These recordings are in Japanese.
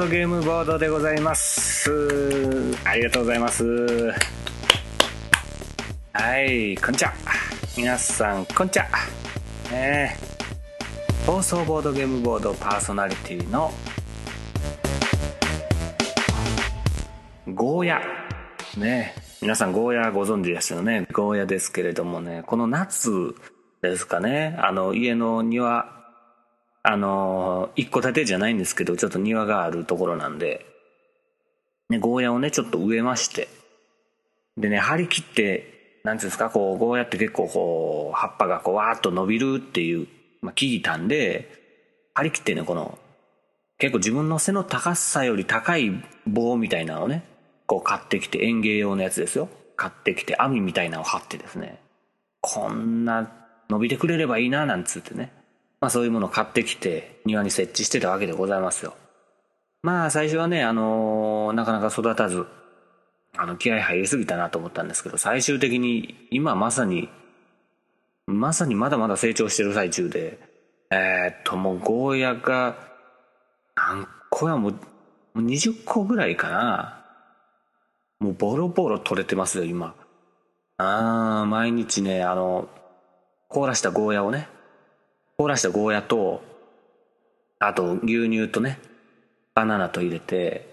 ドゲームボードでございます。ありがとうございます。はいこんにちは。皆さんこんにちは。ねえ暴走ボードゲームボードパーソナリティのゴーヤ。ね皆さんゴーヤご存知ですよね。ゴーヤですけれどもねこの夏ですかね。あの家の庭あの一戸建てじゃないんですけどちょっと庭があるところなんで、ね、ゴーヤをねちょっと植えまして。でね張り切ってなんていうんですかこうゴーヤって結構こう葉っぱがこうわーっと伸びるっていう、まあ、聞いたんで張り切ってねこの結構自分の背の高さより高い棒みたいなのをねこう買ってきて園芸用のやつですよ。買ってきて網みたいなのを張ってですね。こんな伸びてくれればいいななんつってね。まあそういうものを買ってきて庭に設置してたわけでございますよ。まあ最初はね、あのーなかなか育たず、あの気合入りすぎたなと思ったんですけど、最終的に今まさに、まさにまだまだ成長してる最中で、えー、っともうゴーヤが何個やもう20個ぐらいかな。もうボロボロ取れてますよ今。ああ、毎日ね、あの、凍らしたゴーヤをね、凍らしたゴーヤとあと牛乳とねバナナと入れて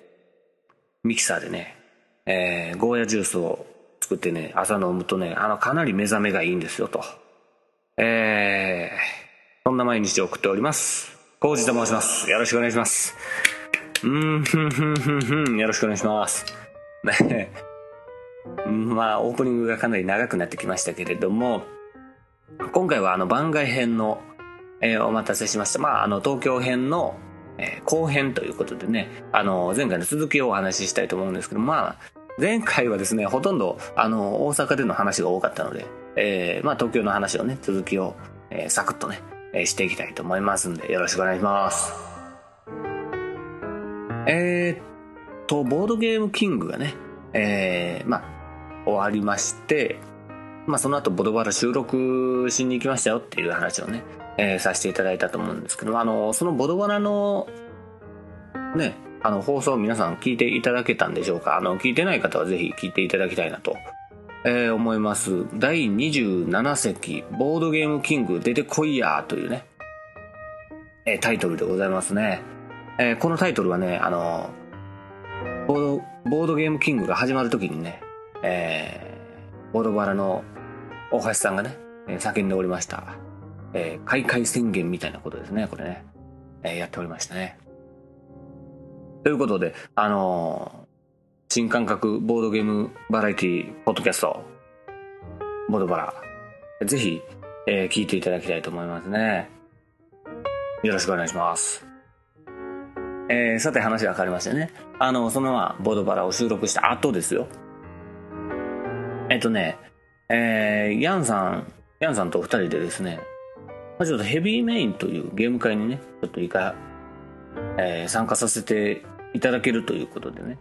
ミキサーでね、えー、ゴーヤジュースを作ってね朝飲むとねあのかなり目覚めがいいんですよと。えー、そんな毎日を送っております。コウジと申します。よろしくお願いします。うんふんふんふんふんよろしくお願いします。ね まあオープニングがかなり長くなってきましたけれども今回はあの番外編のえー、お待たせしました。まあ、あの、東京編の、えー、後編ということでね、あの、前回の続きをお話ししたいと思うんですけど、まあ、前回はですね、ほとんど、あの、大阪での話が多かったので、えー、まあ、東京の話をね、続きを、えー、サクッとね、えー、していきたいと思いますんで、よろしくお願いします。えー、っと、ボードゲームキングがね、えー、まあ、終わりまして、まあ、その後、ボドバラ収録しに行きましたよっていう話をね、えー、させていただいたと思うんですけどあのそのボドバラのねあの放送皆さん聞いていただけたんでしょうか？あの聞いてない方はぜひ聞いていただきたいなと、えー、思います。第27席ボードゲームキング出てこいやというね、えー、タイトルでございますね、えー、このタイトルはねあのボードボードゲームキングが始まる時にね、えー、ボドバラの大橋さんがね叫んでおりました。えー、開会宣言みたいなことですね、これね。えー、やっておりましたね。ということで、あのー、新感覚ボードゲームバラエティポッドキャスト、ボードバラ、ぜひ、えー、聞いていただきたいと思いますね。よろしくお願いします。えー、さて話が変わりましてね。あの、そのままボードバラを収録した後ですよ。えっとね、えー、ヤンさん、ヤンさんと二人でですね、まあ、ちょっとヘビーメインというゲーム会にね、ちょっといか、えー、参加させていただけるということでね。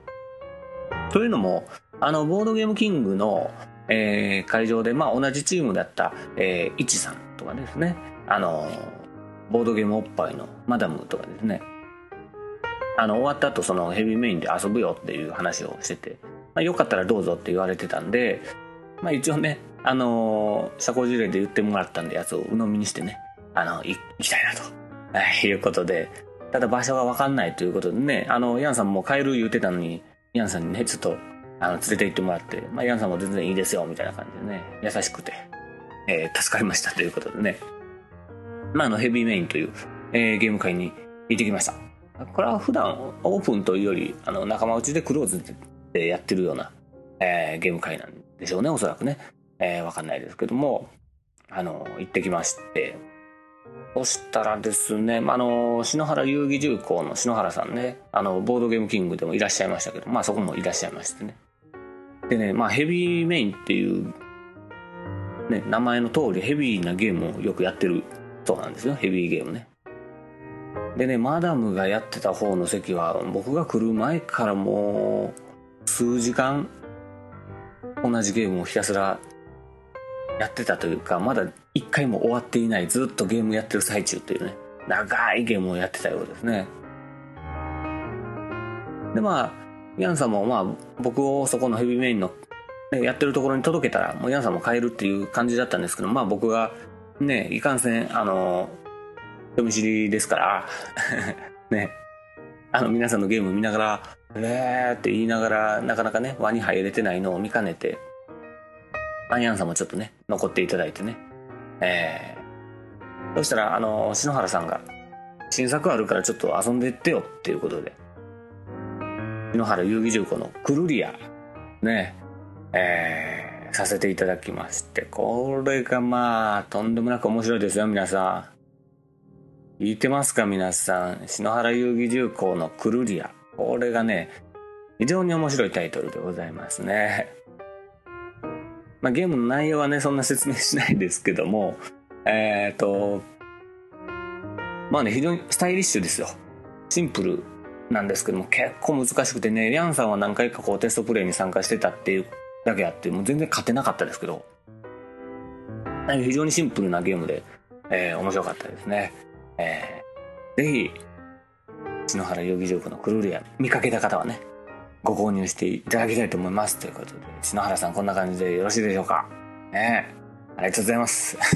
というのも、あの、ボードゲームキングの、えー、会場で、まあ、同じチームだった、えー、イチさんとかですね、あの、ボードゲームおっぱいのマダムとかですね、あの、終わった後、そのヘビーメインで遊ぶよっていう話をしてて、まあ、よかったらどうぞって言われてたんで、まあ、一応ね、あの社交辞令で言ってもらったんで、やつを鵜呑みにしてね、あの、行きたいなと、はい、いうことで、ただ場所がわかんないということでね、あの、ヤンさんも帰る言ってたのに、ヤンさんにね、ちょっと、あの、連れて行ってもらって、まあ、ヤンさんも全然いいですよ、みたいな感じでね、優しくて、えー、助かりましたということでね、まあ、あの、ヘビーメインという、えー、ゲーム会に行ってきました。これは普段オープンというより、あの、仲間内でクローズでやってるような、えー、ゲーム会なんでしょうね、おそらくね。えー、わかんないですけども、あの、行ってきまして、そしたらですね、あの、篠原遊戯重工の篠原さんね、あの、ボードゲームキングでもいらっしゃいましたけど、まあそこもいらっしゃいましてね。でね、まあヘビーメインっていう、ね、名前の通りヘビーなゲームをよくやってるそうなんですよ、ヘビーゲームね。でね、マダムがやってた方の席は、僕が来る前からもう、数時間、同じゲームをひたすらやってたというか、まだ一回も終わっていない、ずっとゲームやってる最中っていうね、長いゲームをやってたようですね。で、まあ、ヤンさんもまあ、僕をそこのヘビーメインの、ね、やってるところに届けたら、もうヤンさんも帰るっていう感じだったんですけど、まあ僕が、ね、いかんせん、あの、人見知りですから、ね、あの皆さんのゲーム見ながら、えーって言いながら、なかなかね、輪に入れてないのを見かねて、アンヤンさんもちょっとね、残っていただいてね。えー、そしたら、あの、篠原さんが、新作あるからちょっと遊んでってよっていうことで、篠原遊戯重工のクルリア、ね、えー、させていただきまして、これがまあ、とんでもなく面白いですよ、皆さん。聞いてますか、皆さん。篠原遊戯重工のクルリア。これがね、非常に面白いタイトルでございますね。まあ、ゲームの内容はね、そんな説明しないですけども、えっ、ー、と、まあね、非常にスタイリッシュですよ。シンプルなんですけども、結構難しくてね、リャンさんは何回かこうテストプレイに参加してたっていうだけあって、もう全然勝てなかったですけど、非常にシンプルなゲームで、えー、面白かったですね。えー、ぜひ、篠原遊戯場のクルーリア見かけた方はね、ご購入していただきたいと思います。ということで、篠原さんこんな感じでよろしいでしょうか？ねありがとうございます。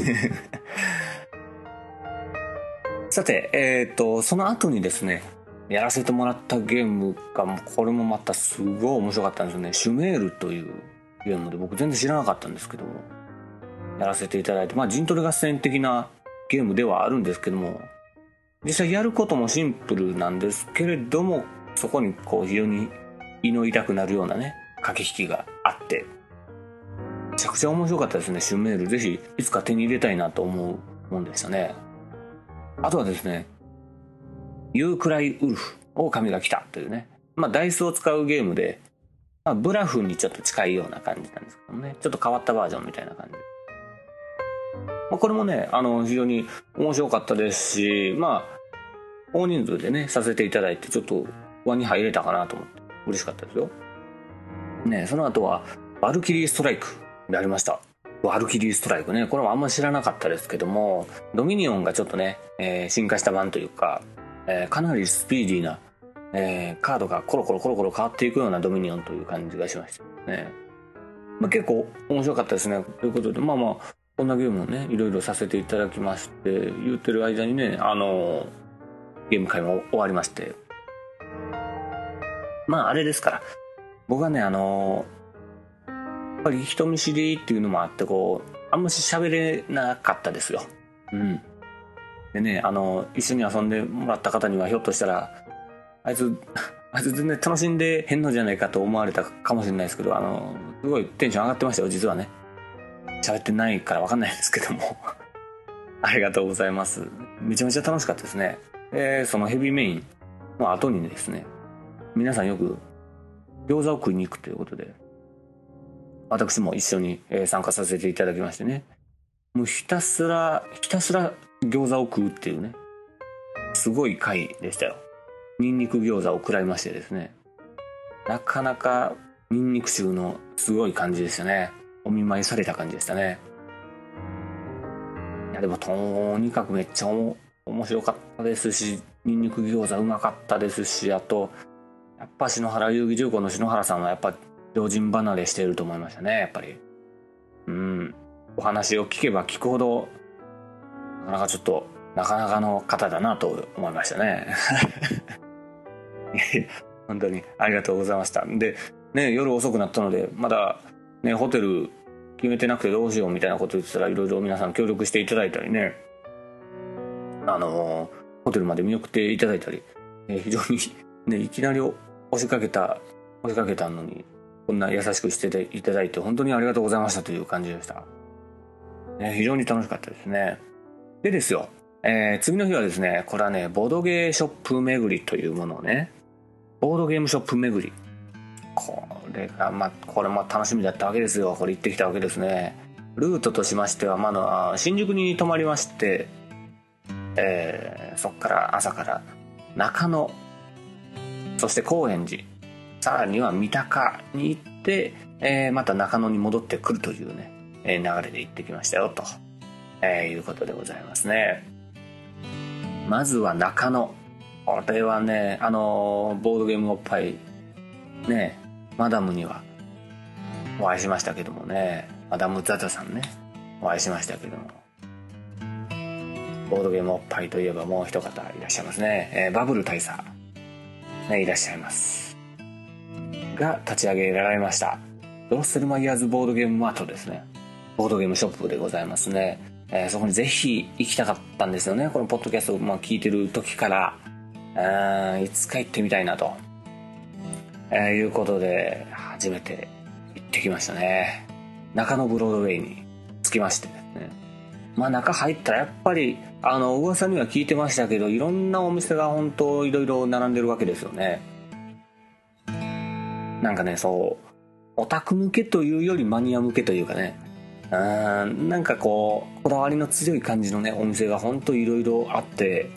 さて、えっ、ー、と、その後にですね、やらせてもらったゲームが、これもまたすごい面白かったんですよね。シュメールというゲームで僕全然知らなかったんですけども、やらせていただいて、まあ陣取り合戦的なゲームではあるんですけども、実際やることもシンプルなんですけれども、そこにこう非常に胃の痛くなるようなね、駆け引きがあって、めちゃくちゃ面白かったですね、シュメール。ぜひ、いつか手に入れたいなと思うもんでしたね。あとはですね、ユークライウルフ、狼が来たというね、まあ、ダイスを使うゲームで、まあ、ブラフにちょっと近いような感じなんですけどね、ちょっと変わったバージョンみたいな感じ。ま、これもね、あの、非常に面白かったですし、まあ、大人数でね、させていただいて、ちょっと輪に入れたかなと思って。嬉しかったですよ。ねその後は、バルキリーストライクでありました。バルキリーストライクね、これもあんま知らなかったですけども、ドミニオンがちょっとね、えー、進化した版というか、えー、かなりスピーディーな、えー、カードがコロコロコロコロ変わっていくようなドミニオンという感じがしましたね。まあ、結構面白かったですね。ということで、まあまあ、こんなゲームをね、いろいろさせていただきまして、言ってる間にね、あのゲーム会も終わりまして、まああれですから、僕はね、あのやっぱり人見知りっていうのもあって、こう、あんまし喋れなかったですよ。うん。でね、あの、一緒に遊んでもらった方にはひょっとしたら、あいつ、あいつ全然楽しんでへんのじゃないかと思われたかもしれないですけど、あの、すごいテンション上がってましたよ、実はね。喋ってないからわかんないですけども。ありがとうございます。めちゃめちゃ楽しかったですね。で、そのヘビーメインの後にですね、皆さんよく餃子を食いに行くということで、私も一緒に参加させていただきましてね、もうひたすら、ひたすら餃子を食うっていうね、すごい回でしたよ。ニンニク餃子を食らいましてですね、なかなかニンニク臭のすごい感じでしたね。お見舞いされた感じでしたね。いやでもとにかくめっちゃ面白かったですし、ニンニク餃子うまかったですし、あと、やっぱ篠原遊戯重工の篠原さんはやっぱ常人離れしていると思いましたねやっぱり。うん。お話を聞けば聞くほどなかなかちょっとなかなかの方だなと思いましたね。本当にありがとうございました。でね夜遅くなったのでまだねホテル決めてなくてどうしようみたいなこと言ってたらいろいろ皆さん協力していただいたりね。あのホテルまで見送っていただいたり、え非常にねいきなり押しかけた、押しかけたのに、こんな優しくしていただいて本当にありがとうございましたという感じでした。ね、非常に楽しかったですね。でですよ、えー、次の日はですね、これはね、ボードゲーショップ巡りというものをね、ボードゲームショップ巡り。これが、まあ、これも楽しみだったわけですよ。これ行ってきたわけですね。ルートとしましては、まだ新宿に泊まりまして、えー、そこから朝から中野、そして高円寺、さらには三鷹に行って、えー、また中野に戻ってくるというね、えー、流れで行ってきましたよ、と、えー、いうことでございますね。まずは中野。これはね、あのボードゲームおっぱい、ね、マダムにはお会いしましたけどもね、マダム・ザザさんね、お会いしましたけども、ボードゲームおっぱいといえばもう一方いらっしゃいますね、えー、バブル大佐、ね、いらっしゃいます。が立ち上げられました。ドロッセルマイヤーズボードゲームマートですね。ボードゲームショップでございますね。えー、そこにぜひ行きたかったんですよね。このポッドキャストをまあ聞いてる時から、いつか行ってみたいなと、えー、いうことで、初めて行ってきましたね。中野ブロードウェイに着きましてですね。まあ中入ったらやっぱり、あの、噂には聞いてましたけど、いろんなお店が本当いろいろ並んでるわけですよね。なんかね、そう、オタク向けというよりマニア向けというかね、うんなんかこうこだわりの強い感じのねお店が本当いろいろあって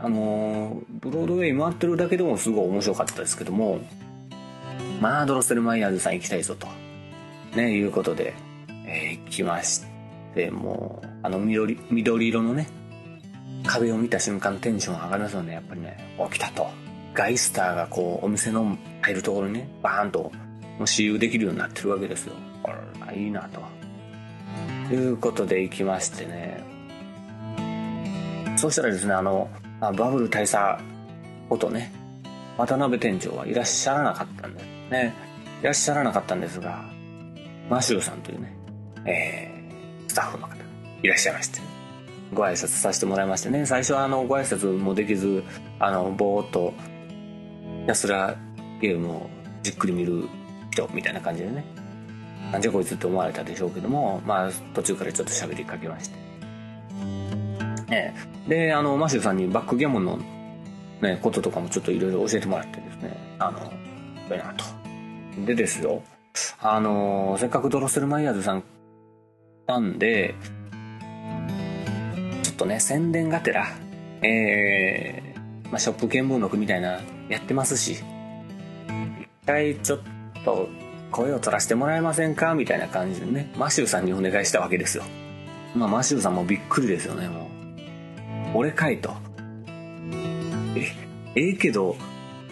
あの、ブロードウェイ回ってるだけでもすごい面白かったですけどもまあドロッセルマイヤーズさん行きたいぞとねいうことで、えー、行きましたてもうあの緑緑色のね壁を見た瞬間テンション上がりますよねやっぱりね。起きたと。ガイスターがこうお店の入るところにねバーンともう私有できるようになってるわけですよ。あらいいなと。いうことで行きましてね。そしたらですねあのバブル大佐ことね渡辺店長はいらっしゃらなかったんですねいらっしゃらなかったんですがマシューさんというね、えー、スタッフの方いらっしゃいまして。ご挨拶させてもらいましてね。最初はあのご挨拶もできずあのぼーっとひたすらゲームをじっくり見る人みたいな感じでね。なんじゃこいつって思われたでしょうけどもまあ途中からちょっと喋りかけまして。ねであのマシューさんにバックギャモンのねこととかもちょっといろいろ教えてもらってですね。あのいいなと。でですよ。あのせっかくドロッセルマイヤーズさんなんでちょっとね宣伝がてらえー、まあ、ショップ見聞録みたいなやってますし一回ちょっと声を取らせてもらえませんかみたいな感じでね、マシューさんにお願いしたわけですよ。まあ、マシューさんもびっくりですよね、もう。俺かいと。え、ええけど、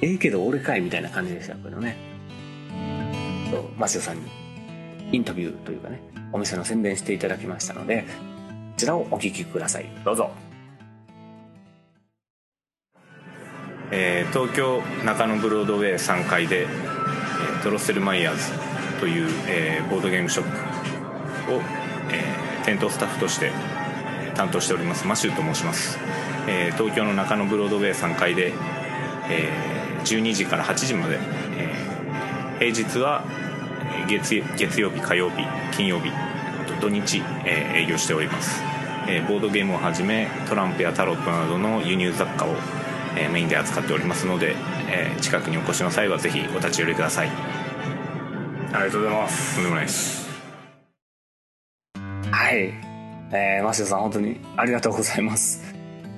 ええけど俺かいみたいな感じでしたけどね。マシューさんにインタビューというかね、お店の宣伝していただきましたので、こちらをお聞きください。どうぞ。えー、東京中野ブロードウェイ3階でドロッセルマイヤーズという、えー、ボードゲームショップを、えー、店頭スタッフとして担当しておりますマシューと申します、えー、東京の中野ブロードウェイ3階で、えー、12時から8時まで、えー、平日は月月曜日火曜日金曜日土日、えー、営業しております、えー、ボードゲームをはじめトランプやタロットなどの輸入雑貨を、えー、メインで扱っておりますので、えー、近くにお越しの際はぜひお立ち寄りください。ありがとうございます。とんでもないです。はい。えー、マシュさん本当にありがとうございます。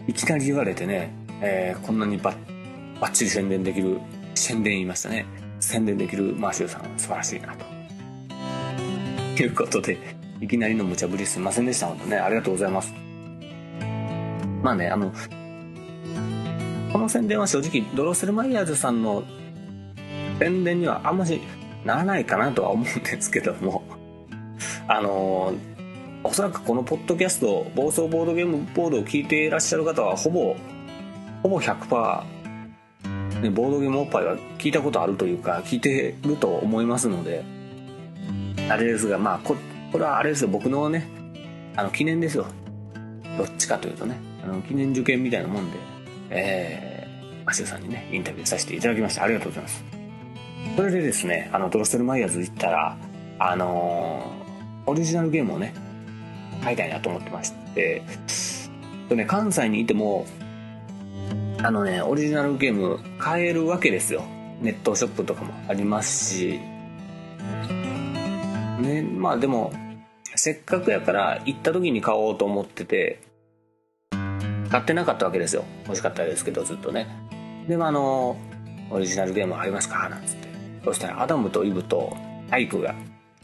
いきなり言われてね、えー、こんなにばばっちり宣伝できる宣伝言いましたね。宣伝できるマシューさん素晴らしいなということでいきなりの無茶ぶりすいませんでした。本当ねありがとうございます。まあねあのこの宣伝は正直ドロッセルマイヤーズさんの宣伝にはあんましならないかなとは思うんですけども あのおそらくこのポッドキャスト暴走ボードゲームボードを聞いていらっしゃる方はほぼほぼ100%、ね、ボードゲームおっぱいは聞いたことあるというか聞いてると思いますのであれですがまあここれはあれですよ僕のねあの記念ですよ。どっちかというとねあの記念受験みたいなもんでえー、マシュさんにねインタビューさせていただきました。ありがとうございます。それでですねあのドロッセルマイヤーズ行ったらあのー、オリジナルゲームをね買いたいなと思ってましてとね関西にいてもあのねオリジナルゲーム買えるわけですよ。ネットショップとかもありますしね。まあでもせっかくやから行った時に買おうと思ってて買ってなかったわけですよ。欲しかったですけどずっとね。でもあのオリジナルゲームありますか？なんつって。そしたらアダムとイブとアイクが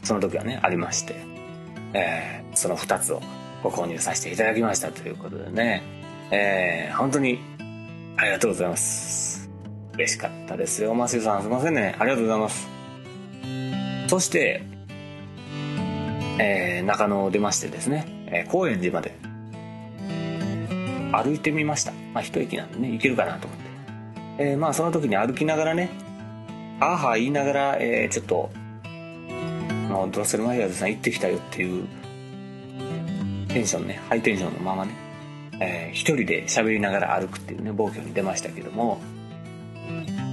その時はねありまして、えー、その2つをご購入させていただきましたということでね、えー、本当にありがとうございます。嬉しかったですよ。マシュさんすいませんね。ありがとうございます。そしてえー、中野を出ましてですね、えー、高円寺まで。歩いてみました。まあ一駅なんでね行けるかなと思って、えー、まあその時に歩きながらねあーはー言いながら、えー、ちょっともうドロセルマイヤーズさん行ってきたよっていうテンションねハイテンションのままね、えー、一人で喋りながら歩くっていうね暴挙に出ましたけども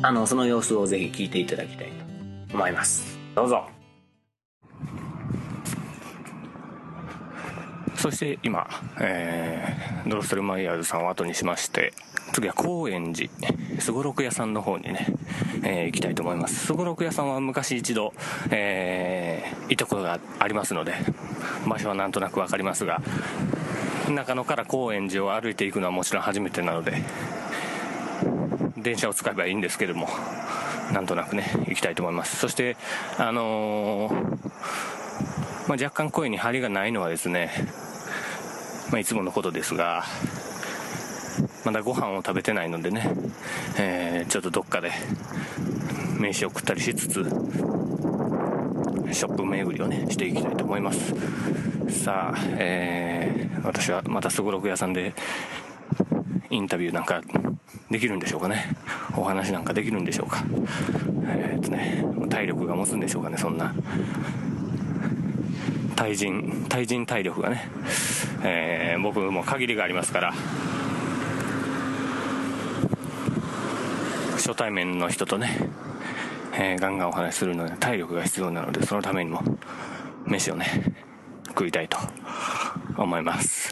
あのその様子をぜひ聞いていただきたいと思います。どうぞ。そして今、えー、ドロッセルマイヤーズさんを後にしまして次は高円寺すごろく屋さんの方にね、えー、行きたいと思います。すごろく屋さんは昔一度、えー、行ったことがありますので場所はなんとなく分かりますが中野から高円寺を歩いていくのはもちろん初めてなので電車を使えばいいんですけどもなんとなくね行きたいと思います。そしてあのー、まあ、若干声に張りがないのはですねまあ、いつものことですが、まだご飯を食べてないのでね、えー、ちょっとどっかで飯を食ったりしつつ、ショップ巡りをね、していきたいと思います。さあ、えー、私はまたすごろく屋さんでインタビューなんかできるんでしょうかね。お話なんかできるんでしょうか。えー、っとね、体力が持つんでしょうかね、そんな。対人、対人体力がね、えー、僕も限りがありますから、初対面の人とね、えー、ガンガンお話しするので体力が必要なので、そのためにも飯をね、食いたいと思います。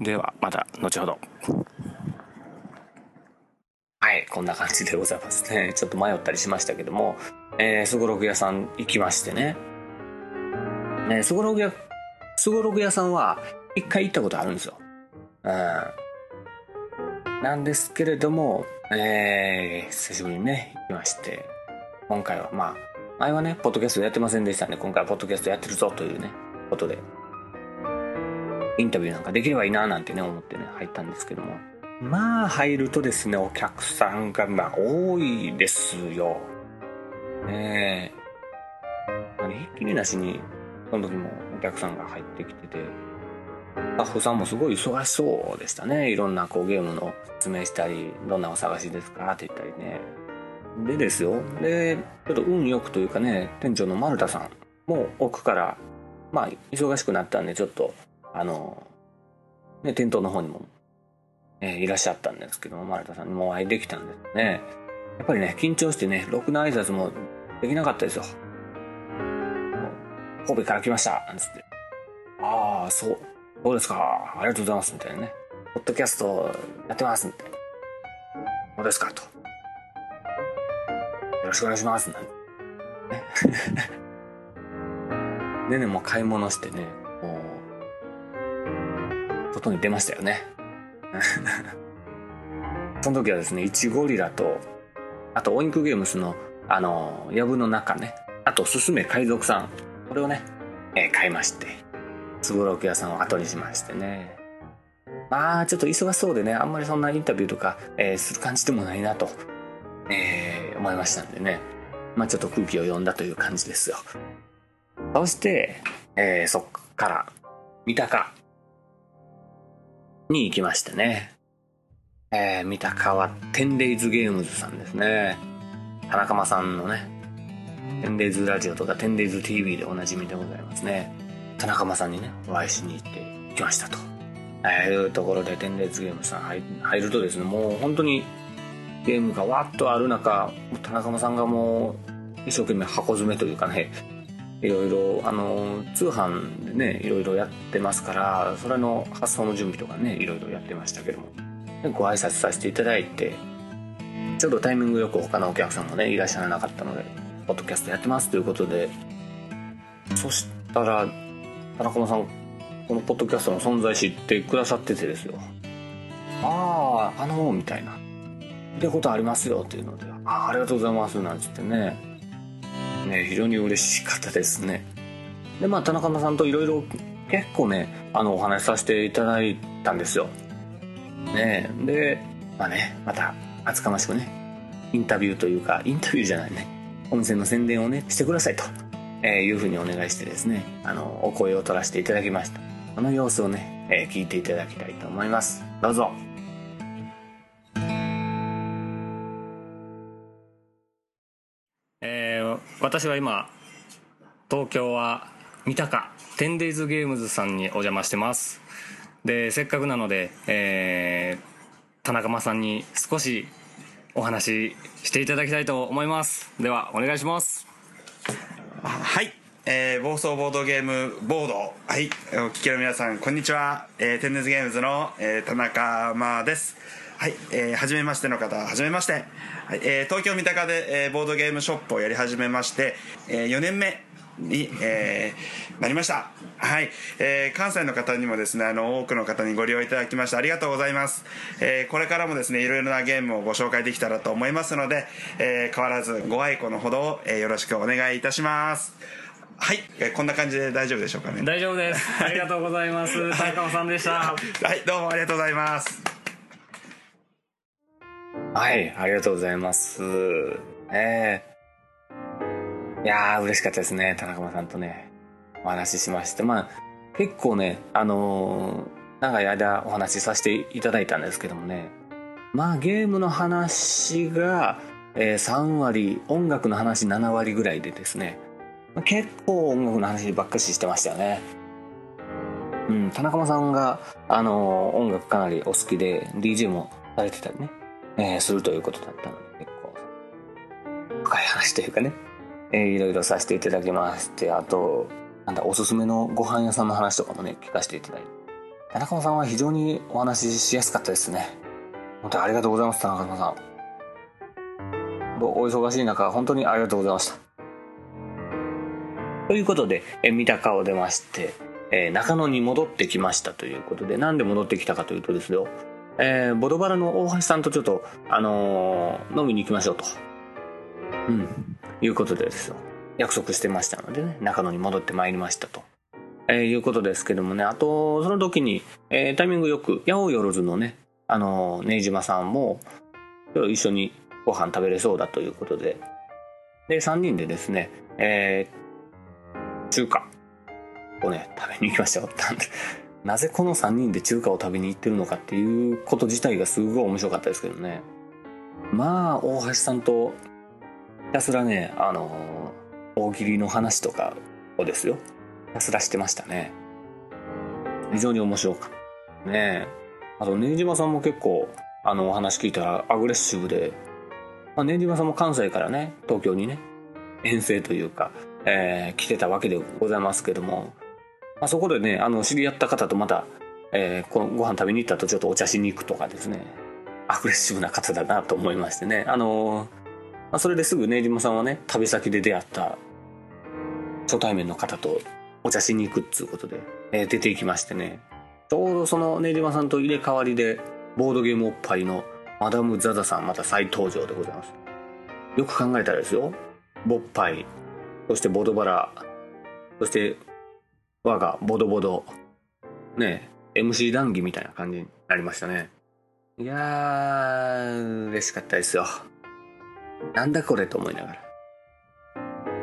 では、また後ほど。はい、こんな感じでございますね。ちょっと迷ったりしましたけども、えすごろく屋さん行きましてね。ね、すごろく屋、すごろく屋さんは一回行ったことあるんですよ。うん。なんですけれども、えー、久しぶりにね、行きまして、今回はまあ、前はね、ポッドキャストやってませんでしたんね。今回はポッドキャストやってるぞというね、ことで、インタビューなんかできればいいななんてね、思ってね、入ったんですけども。まあ、入るとですね、お客さんがまあ多いですよ。ねえ。ひっきりなしに、その時もお客さんが入ってきてて、スタッフさんもすごい忙しそうでしたね。いろんなこうゲームの説明したり、どんなお探しですかって言ったりね。でですよ。で、ちょっと運よくというかね、店長の丸田さんも奥から、まあ、忙しくなったんで、ちょっと、あの、ね、店頭の方にも、え、いらっしゃったんですけども、丸田さんにもお会いできたんですね。やっぱりね、緊張してね、ろくな挨拶もできなかったですよ。神戸から来ました、なんつって。ああ、そう、そうですか、ありがとうございます、みたいなね。ポッドキャストやってます、みたいな。そうですか、と。よろしくお願いします、なんて。でね、も買い物してね、もう、外に出ましたよね。その時はですね、イチゴリラと、あと、オインクゲームスの、あの、ヤブの中ね、あと、すすめ海賊さん、これをね、えー、買いまして、すごろく屋さんを後にしましてね。まあ、ちょっと忙しそうでね、あんまりそんなインタビューとか、えー、する感じでもないなと、えー、思いましたんでね。まあ、ちょっと空気を読んだという感じですよ。そして、えー、そっから、三鷹に行きましてね。えー、三鷹はテンデイズゲームズさんですね。田中間さんのね、テンデイズラジオとかテンデイズ TV でおなじみでございますね。田中間さんにね、お会いしに行ってきましたと。えいうところでテンデイズゲームさん入入るとですね、もう本当にゲームがわっとある中、田中間さんがもう一生懸命箱詰めというかね、いろいろあの通販でねいろいろやってますからそれの発送の準備とかねいろいろやってましたけどもご挨拶させていただいてちょうどタイミングよく他のお客さんもねいらっしゃらなかったのでポッドキャストやってます。ということでそしたら田中さんこのポッドキャストの存在知ってくださっててですよ。あああのみたいな。ってことありますよ。っていうのであありがとうございます。なんつってね。ね非常に嬉しかったですね。でまあ田中さんといろいろ結構ねあのお話しさせていただいたんですよ。ねでまあねまた厚かましくねインタビューというかインタビューじゃないねお店の宣伝をねしてくださいと、えー、いうふうにお願いしてですねあのお声を取らせていただきました。その様子をね、えー、聞いていただきたいと思います。どうぞ。えー、私は今東京は三鷹テンデイズゲームズさんにお邪魔してます。でせっかくなので、えー、田中間さんに少しお話ししていただきたいと思います。ではお願いします。はい。えー、暴走ボードゲームボード。はい。お聞きの皆さんこんにちは、えー、テンデズゲームズの、えー、田中間です。はい、えー、初めましての方はじめまして、はい。えー、東京三鷹で、えー、ボードゲームショップをやり始めまして、えー、4年目に、えー、なりました。はい、えー、関西の方にもですねあの多くの方にご利用いただきましてありがとうございます、えー、これからもですねいろいろなゲームをご紹介できたらと思いますので、えー、変わらずご愛顧のほどを、えー、よろしくお願いいたします。はい、えー、こんな感じで大丈夫でしょうかね。大丈夫です。ありがとうございます。田中さんでした。はい。どうもありがとうございます。はい。ありがとうございます。えー、いやー嬉しかったですね田中さんとね。お話ししましてまあ結構ねあのー、長い間お話しさせていただいたんですけどもね。まあゲームの話が、えー、3割音楽の話7割ぐらいでですね。結構音楽の話ばっかししてましたよね。うん、田中さんが、あのー、音楽かなりお好きで DJ もされてたりね、えー、するということだったので結構深い話というかね、えー、いろいろさせていただきましてあとなんだおすすめのご飯屋さんの話とかもね聞かせていただいて。田中さんは非常にお話ししやすかったですね。本当にありがとうございます田中さん。お忙しい中本当にありがとうございました。ということで、え三鷹を出まして、え、中野に戻ってきましたということでなんで戻ってきたかというとですよ、えー、ボドバラの大橋さんとちょっと、あのー、飲みに行きましょうと、うん、いうことですよ。約束してましたのでね中野に戻ってまいりましたと、えー、いうことですけどもねあとその時に、えー、タイミングよく八百万のねあのー、根島さんも一緒にご飯食べれそうだということで。で3人でですね、えー、中華をね食べに行きました。よ なぜこの3人で中華を食べに行ってるのかっていうこと自体がすごい面白かったですけどね。まあ大橋さんとたすらねあの大喜利の話とかをですよ。ひたすらしてましたね。非常に面白かった。ねあと根島さんも結構あのお話聞いたらアグレッシブで、まあ、根島さんも関西からね東京にね遠征というか、えー、来てたわけでございますけども、まあ、そこでねあの知り合った方とまた、えー、このご飯食べに行ったとちょっとお茶しに行くとかですね。アグレッシブな方だなと思いましてね。あのーあ、それですぐ根島さんはね旅先で出会った初対面の方とお茶しに行くっつうことで、えー、出ていきましてね。ちょうどその根島さんと入れ替わりでボードゲームおっぱいのマダム・ザザさんまた再登場でございます。よく考えたらですよ。ボッパイそしてボドバラそして我がボドボドね MC 談義みたいな感じになりましたね。いやー嬉しかったですよ。なんだこれと思いながら。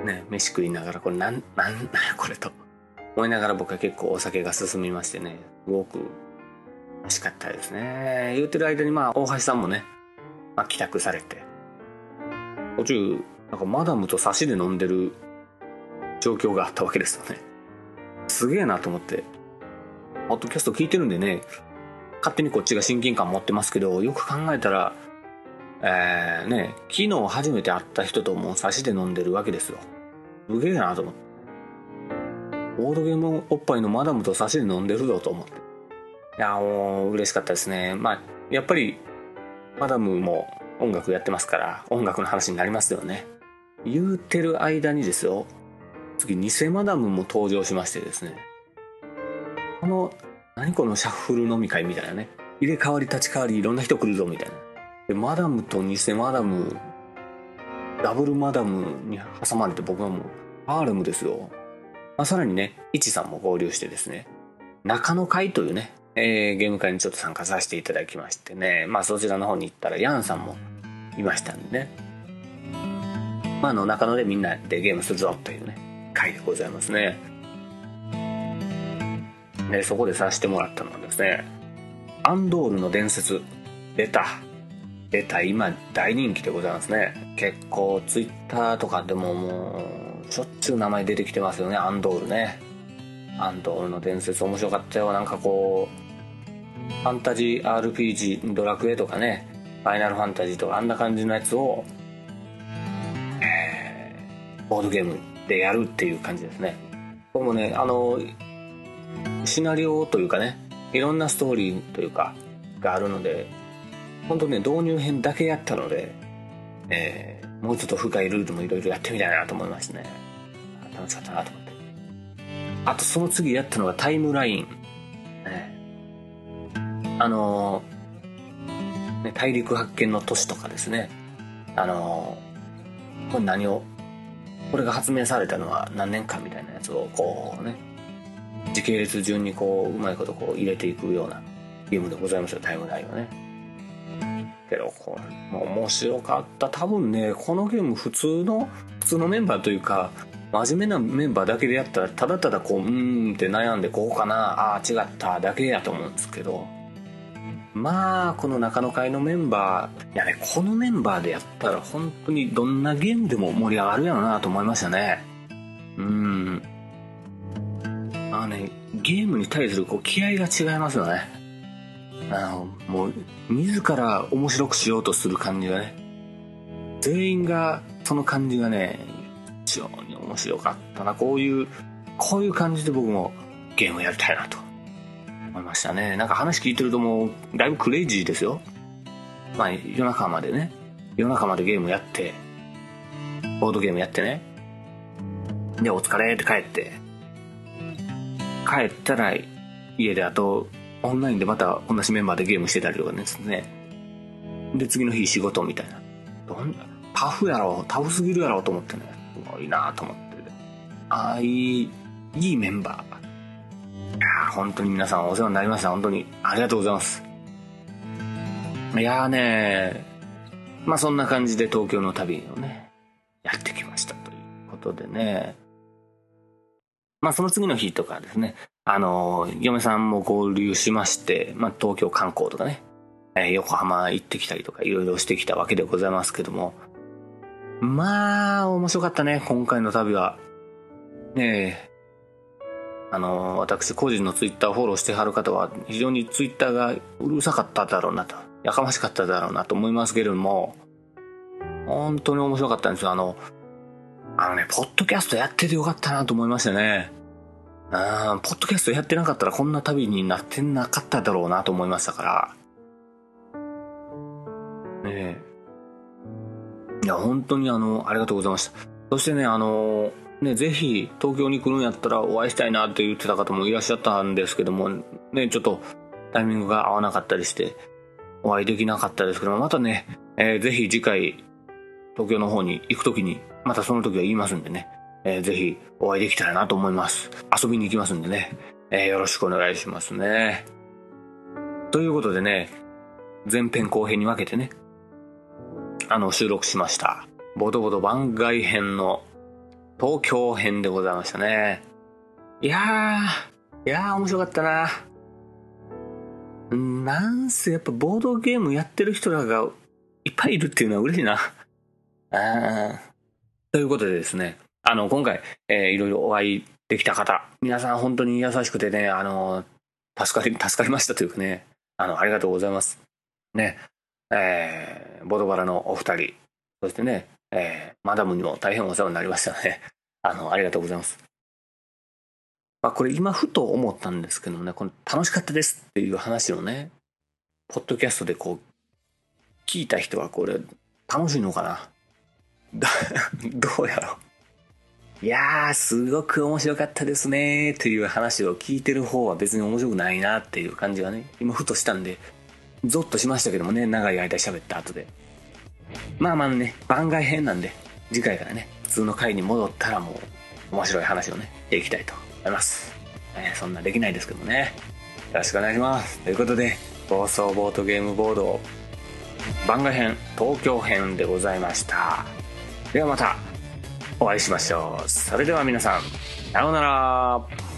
ね、飯食いながら、これなん、なん、なんやこれと。思いながら僕は結構お酒が進みましてね、すごく美味しかったですね。言ってる間にまあ、大橋さんもね、まあ、帰宅されて、途中、なんかマダムと差しで飲んでる状況があったわけですよね。すげえなと思って。ポッドキャスト聞いてるんでね、勝手にこっちが親近感持ってますけど、よく考えたら、えー、ね、昨日初めて会った人ともう差しで飲んでるわけですよ。すげえなと思って。ボードゲームおっぱいのマダムと差しで飲んでるぞと思って。いやもう嬉しかったですね。まあやっぱりマダムも音楽やってますから音楽の話になりますよね。言うてる間にですよ次偽マダムも登場しましてですね。この何このシャッフル飲み会みたいなね。入れ替わり立ち替わりいろんな人来るぞみたいな。でマダムと偽マダムダブルマダムに挟まれて僕はもうハーレムですよ、まあ、さらにねイチさんも合流してですね中野会というね、えー、ゲーム会にちょっと参加させていただきましてねまあそちらの方に行ったらヤンさんもいましたんでね。まあの中野でみんなでゲームするぞというね会でございますね。でそこでさせてもらったのはですねアンドールの伝説出た出た今大人気でございますね。結構ツイッターとかでももうしょっちゅう名前出てきてますよね。アンドールね。アンドールの伝説。面白かったよ。なんかこうファンタジー RPG ドラクエとかね。ファイナルファンタジーとか。あんな感じのやつを、ボードゲームでやるっていう感じですね。僕もねあのシナリオというかねいろんなストーリーというかがあるので本当ね導入編だけやったので、えー、もうちょっと深いルールもいろいろやってみたいなと思いましたね。楽しかったなと思って。あとその次やったのがタイムライン、ね、あのね、大陸発見の都市とかですね。あのこれ何をこれが発明されたのは何年かみたいなやつをこうね時系列順にこううまいことこう入れていくようなゲームでございますよタイムラインはね。けどこれ。面白かった。多分ねこのゲーム普通の普通のメンバーというか真面目なメンバーだけでやったらただただこううーんって悩んでこうかなああ違っただけやと思うんですけど。まあこの中野会のメンバーいやねこのメンバーでやったら本当にどんなゲームでも盛り上がるやろなと思いましたね。うん。あのねゲームに対するこう気合が違いますよね。あのもう自ら面白くしようとする感じがね全員がその感じがね非常に面白かったな。こういうこういう感じで僕もゲームやりたいなと。思いましたね。なんか話聞いてるともうだいぶクレイジーですよ。まあ夜中までね。夜中までゲームやってボードゲームやってね。でお疲れって帰って。帰ったら家であとオンラインでまた同じメンバーでゲームしてたりとかですねで次の日仕事みたいな。どんタフやろタフすぎるやろと思ってね。すごいなと思って。ああいいいいメンバー。いや本当に皆さんお世話になりました。本当にありがとうございます。いやーねまあそんな感じで東京の旅をねやってきましたということでね。まあその次の日とかですね。あの嫁さんも合流しまして、まあ、東京観光とかね、えー、横浜行ってきたりとかいろいろしてきたわけでございますけども。まあ面白かったね今回の旅は。ねえ。あの私個人のツイッターをフォローしてはる方は非常にツイッターがうるさかっただろうなと。やかましかっただろうなと思いますけれども。本当に面白かったんですよ。あのあのねポッドキャストやっててよかったなと思いましたね。あポッドキャストやってなかったらこんな旅になってなかっただろうなと思いましたから。ねえ。いや本当にあのありがとうございました。そしてねあのね、ぜひ東京に来るんやったらお会いしたいなって言ってた方もいらっしゃったんですけども、ね、ちょっとタイミングが合わなかったりして、お会いできなかったですけども、またね、えー、ぜひ次回、東京の方に行くときに、またその時は言いますんでね、えー、ぜひお会いできたらなと思います。遊びに行きますんでね、えー、よろしくお願いしますね。ということでね、前編後編に分けてね、あの、収録しました。ボドボド番外編の東京編でございましたね。いやー、いやー面白かったな。なんせやっぱボードゲームやってる人らがいっぱいいるっていうのは嬉しいな。あということでですね、あの、今回、えー、いろいろお会いできた方、皆さん本当に優しくてね、あの、助かり、助かりましたというかね、あの、ありがとうございます。ね、えー、ボドバラのお二人、そしてね、えー、マダムにも大変お世話になりましたね。あの、ありがとうございます。まあこれ今ふと思ったんですけどね、この楽しかったですっていう話をね、ポッドキャストでこう、聞いた人はこれ楽しいのかな？どうやろう？いやー、すごく面白かったですねっていう話を聞いてる方は別に面白くないなっていう感じがね、今ふとしたんで、ゾッとしましたけどもね、長い間喋った後で。まあまあね、番外編なんで、次回からね、普通の回に戻ったらもう、面白い話をね、していきたいと思います。えーそんなできないですけどね。よろしくお願いします。ということで、暴走ボートゲームボード番外編東京編でございました。ではまたお会いしましょう。それでは皆さん、さようなら。